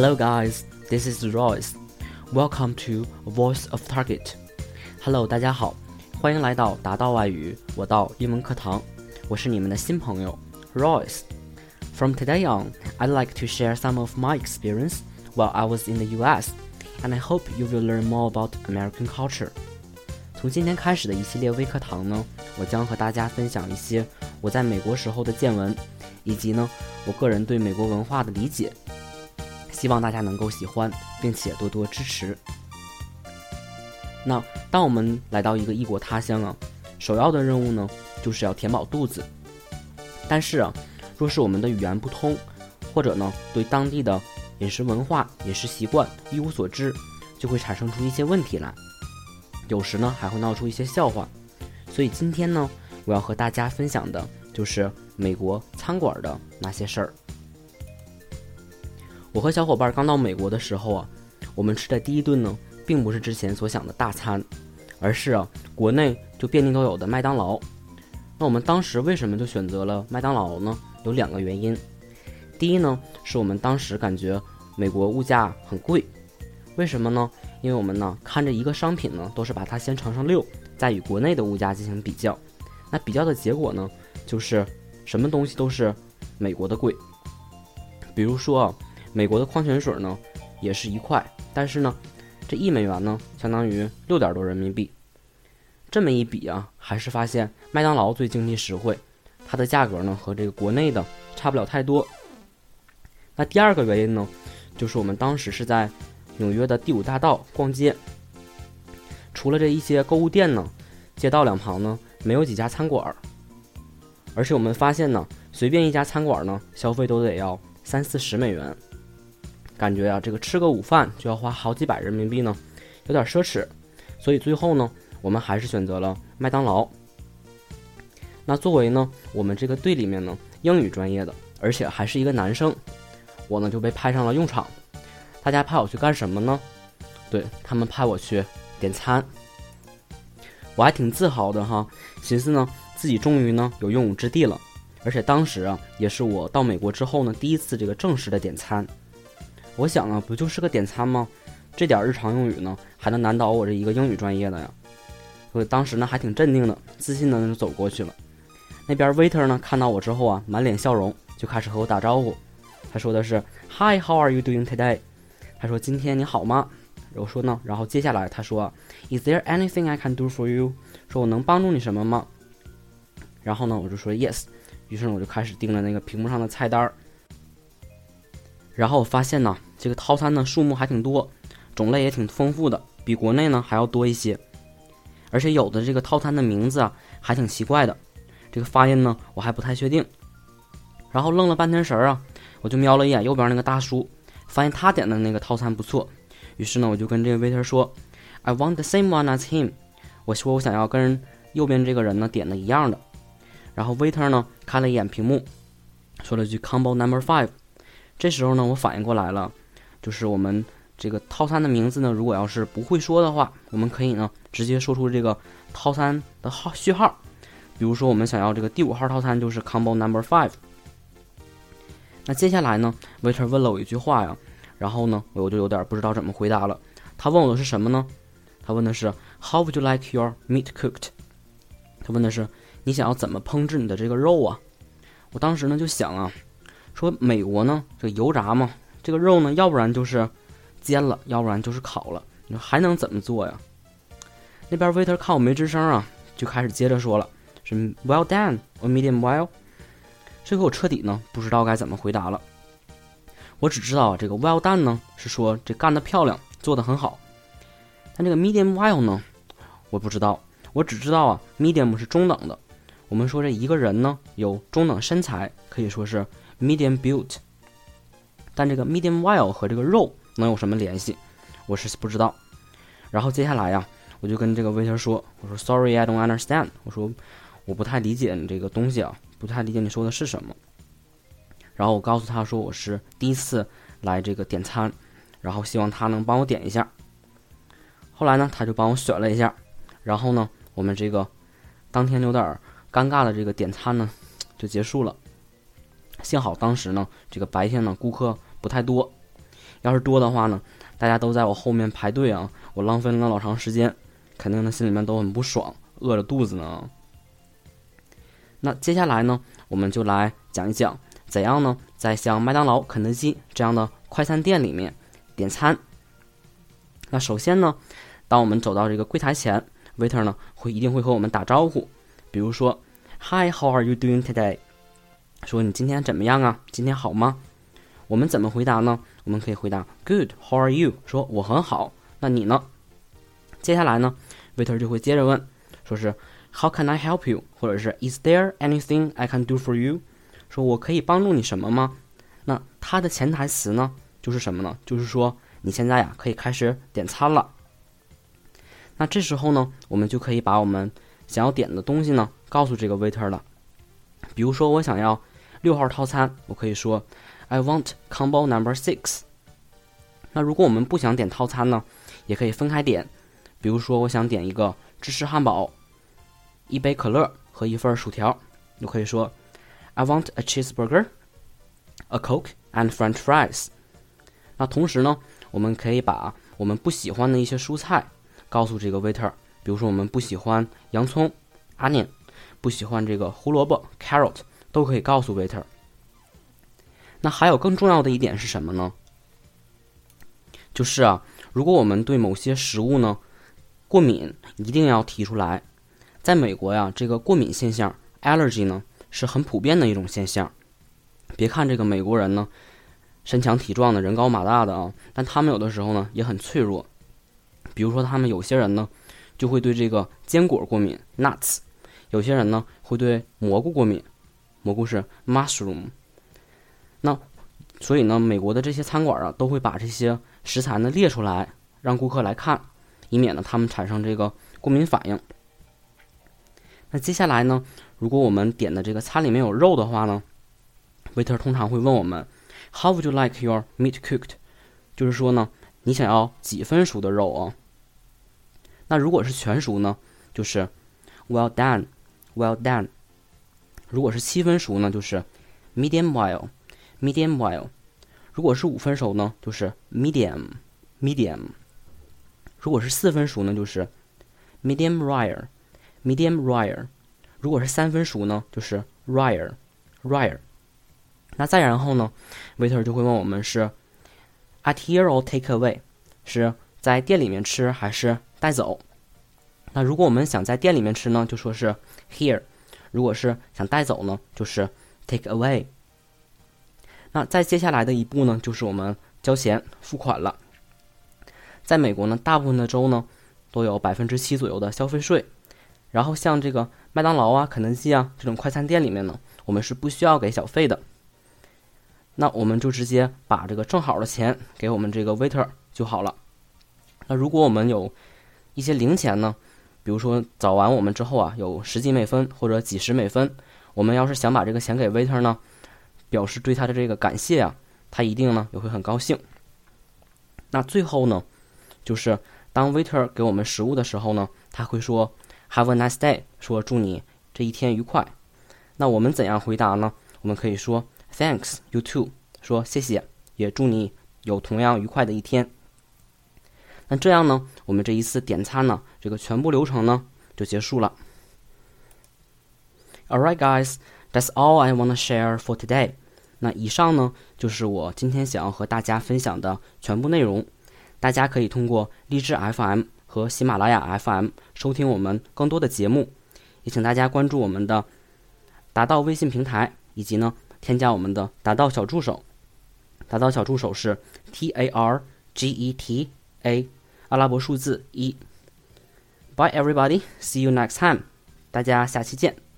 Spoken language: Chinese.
Hello, guys. This is Royce. Welcome to Voice of Target. Hello，大家好，欢迎来到达到外语我到英文课堂。我是你们的新朋友 Royce. From today on, I'd like to share some of my experience while I was in the U.S. and I hope you will learn more about American culture. 从今天开始的一系列微课堂呢，我将和大家分享一些我在美国时候的见闻，以及呢我个人对美国文化的理解。 希望大家能够喜欢，并且多多支持。那当我们来到一个异国他乡啊，首要的任务呢，就是要填饱肚子。但是啊，若是我们的语言不通，或者呢对当地的饮食文化、饮食习惯一无所知，就会产生出一些问题来。有时呢还会闹出一些笑话。所以今天呢，我要和大家分享的就是美国餐馆的那些事儿。我和小伙伴刚到美国的时候啊，我们吃的第一顿呢，并不是之前所想的大餐，而是啊，国内就遍地都有的麦当劳。那我们当时为什么就选择了麦当劳呢？有两个原因。第一呢，是我们当时感觉美国物价很贵。为什么呢？因为我们呢，看着一个商品呢，都是把它先乘上六，再与国内的物价进行比较。那比较的结果呢，就是什么东西都是美国的贵。比如说啊。美国的矿泉水呢，也是一块，但是呢，这一美元呢，相当于六点多人民币。这么一比啊，还是发现麦当劳最经济实惠，它的价格呢和这个国内的差不了太多。那第二个原因呢，就是我们当时是在纽约的第五大道逛街，除了这一些购物店呢，街道两旁呢没有几家餐馆，而且我们发现呢，随便一家餐馆呢，消费都得要三四十美元。感觉啊，这个吃个午饭就要花好几百人民币呢，有点奢侈，所以最后呢，我们还是选择了麦当劳。那作为呢，我们这个队里面呢，英语专业的，而且还是一个男生，我呢就被派上了用场。大家派我去干什么呢？对他们派我去点餐，我还挺自豪的哈，寻思呢自己终于呢有用武之地了，而且当时啊，也是我到美国之后呢第一次这个正式的点餐。我想啊，不就是个点餐吗？这点日常用语呢，还能难倒我这一个英语专业的呀？我当时呢，还挺镇定的，自信的就走过去了。那边 waiter 呢，看到我之后啊，满脸笑容，就开始和我打招呼。他说的是 Hi，How are you doing today？他说今天你好吗？我说呢，然后接下来他说 Is there anything I can do for you？说我能帮助你什么吗？然后呢，我就说 Yes。于是呢，我就开始盯着那个屏幕上的菜单儿。然后我发现呢，这个套餐呢数目还挺多，种类也挺丰富的，比国内呢还要多一些。而且有的这个套餐的名字啊还挺奇怪的，这个发音呢我还不太确定。然后愣了半天神儿啊，我就瞄了一眼右边那个大叔，发现他点的那个套餐不错，于是呢我就跟这个 waiter 说：“I want the same one as him。”我说我想要跟右边这个人呢点的一样的。然后 waiter 呢看了一眼屏幕，说了句 “Combo Number Five”。这时候呢，我反应过来了，就是我们这个套餐的名字呢，如果要是不会说的话，我们可以呢直接说出这个套餐的号序号。比如说，我们想要这个第五号套餐就是 Combo Number Five。那接下来呢，waiter 问了我一句话呀，然后呢，我就有点不知道怎么回答了。他问我的是什么呢？他问的是 How would you like your meat cooked？他问的是你想要怎么烹制你的这个肉啊？我当时呢就想啊。说美国呢，这个油炸嘛，这个肉呢，要不然就是煎了，要不然就是烤了，你说还能怎么做呀？那边 waiter 看我没吱声啊，就开始接着说了，是 well done or medium well。这回我彻底呢不知道该怎么回答了。我只知道这个 well done 呢是说这干得漂亮，做得很好。但这个 medium well 呢，我不知道。我只知道啊，medium 是中等的。我们说这一个人呢有中等身材，可以说是。Medium built，但这个 medium well 和这个肉能有什么联系？我是不知道。然后接下来呀，我就跟这个 waiter 说：“我说 Sorry, I don't understand。我说我不太理解你这个东西啊，不太理解你说的是什么。”然后我告诉他说：“我是第一次来这个点餐，然后希望他能帮我点一下。”后来呢，他就帮我选了一下，然后呢，我们这个当天有点尴尬的这个点餐呢就结束了。幸好当时呢，这个白天呢顾客不太多，要是多的话呢，大家都在我后面排队啊，我浪费了老长时间，肯定呢心里面都很不爽，饿着肚子呢。那接下来呢，我们就来讲一讲怎样呢，在像麦当劳、肯德基这样的快餐店里面点餐。那首先呢，当我们走到这个柜台前，waiter 呢会一定会和我们打招呼，比如说，Hi，How are you doing today？说你今天怎么样啊？今天好吗？我们怎么回答呢？我们可以回答 Good，How are you？说我很好，那你呢？接下来呢，waiter 就会接着问，说是 How can I help you？或者是 Is there anything I can do for you？说我可以帮助你什么吗？那它的潜台词呢，就是什么呢？就是说你现在呀可以开始点餐了。那这时候呢，我们就可以把我们想要点的东西呢告诉这个 waiter 了。比如说我想要六号套餐，我可以说 I want combo number six。那如果我们不想点套餐呢，也可以分开点。比如说我想点一个芝士汉堡。一杯可乐和一份薯条，就可以说，I want a cheeseburger, a coke and French fries。那同时呢，我们可以把我们不喜欢的一些蔬菜告诉这个 waiter，比如说我们不喜欢洋葱 onion，不喜欢这个胡萝卜 carrot，都可以告诉 waiter。那还有更重要的一点是什么呢？就是啊，如果我们对某些食物呢过敏，一定要提出来。在美国呀，这个过敏现象 （allergy） 呢是很普遍的一种现象。别看这个美国人呢身强体壮的，人高马大的啊，但他们有的时候呢也很脆弱。比如说，他们有些人呢就会对这个坚果过敏 （nuts），有些人呢会对蘑菇过敏，蘑菇是 mushroom。那所以呢，美国的这些餐馆啊都会把这些食材呢列出来，让顾客来看，以免呢他们产生这个过敏反应。那接下来呢？如果我们点的这个餐里面有肉的话呢，waiter 通常会问我们，How would you like your meat cooked？就是说呢，你想要几分熟的肉啊？那如果是全熟呢，就是 Well done，Well done。如果是七分熟呢，就是 Medium well，Medium well。如果是五分熟呢，就是 Medium，Medium。如果是四分熟呢，就是 Medium rare。Medium rare，如果是三分熟呢，就是 rare，rare。那再然后呢，waiter 就会问我们是 at here or take away，是在店里面吃还是 带走？那如果我们想在店里面吃呢，就说是 here；如果是想带走呢，就是 take away。那再接下来的一步呢，就是我们交钱付款了。在美国呢，大部分的州呢都有百分之七左右的消费税。然后像这个麦当劳啊、肯德基啊这种快餐店里面呢，我们是不需要给小费的。那我们就直接把这个正好的钱给我们这个 waiter 就好了。那如果我们有一些零钱呢，比如说找完我们之后啊，有十几美分或者几十美分，我们要是想把这个钱给 waiter 呢，表示对他的这个感谢啊，他一定呢也会很高兴。那最后呢，就是当 waiter 给我们食物的时候呢，他会说。Have a nice day，说祝你这一天愉快。那我们怎样回答呢？我们可以说 Thanks you too，说谢谢，也祝你有同样愉快的一天。那这样呢，我们这一次点餐呢，这个全部流程呢就结束了。All right, guys，that's all I wanna share for today。那以上呢就是我今天想要和大家分享的全部内容。大家可以通过荔枝 FM。和喜马拉雅 FM 收听我们更多的节目，也请大家关注我们的达到微信平台，以及呢添加我们的达到小助手。达到小助手是 T A R G E T A 阿拉伯数字一。Bye everybody, see you next time。大家下期见。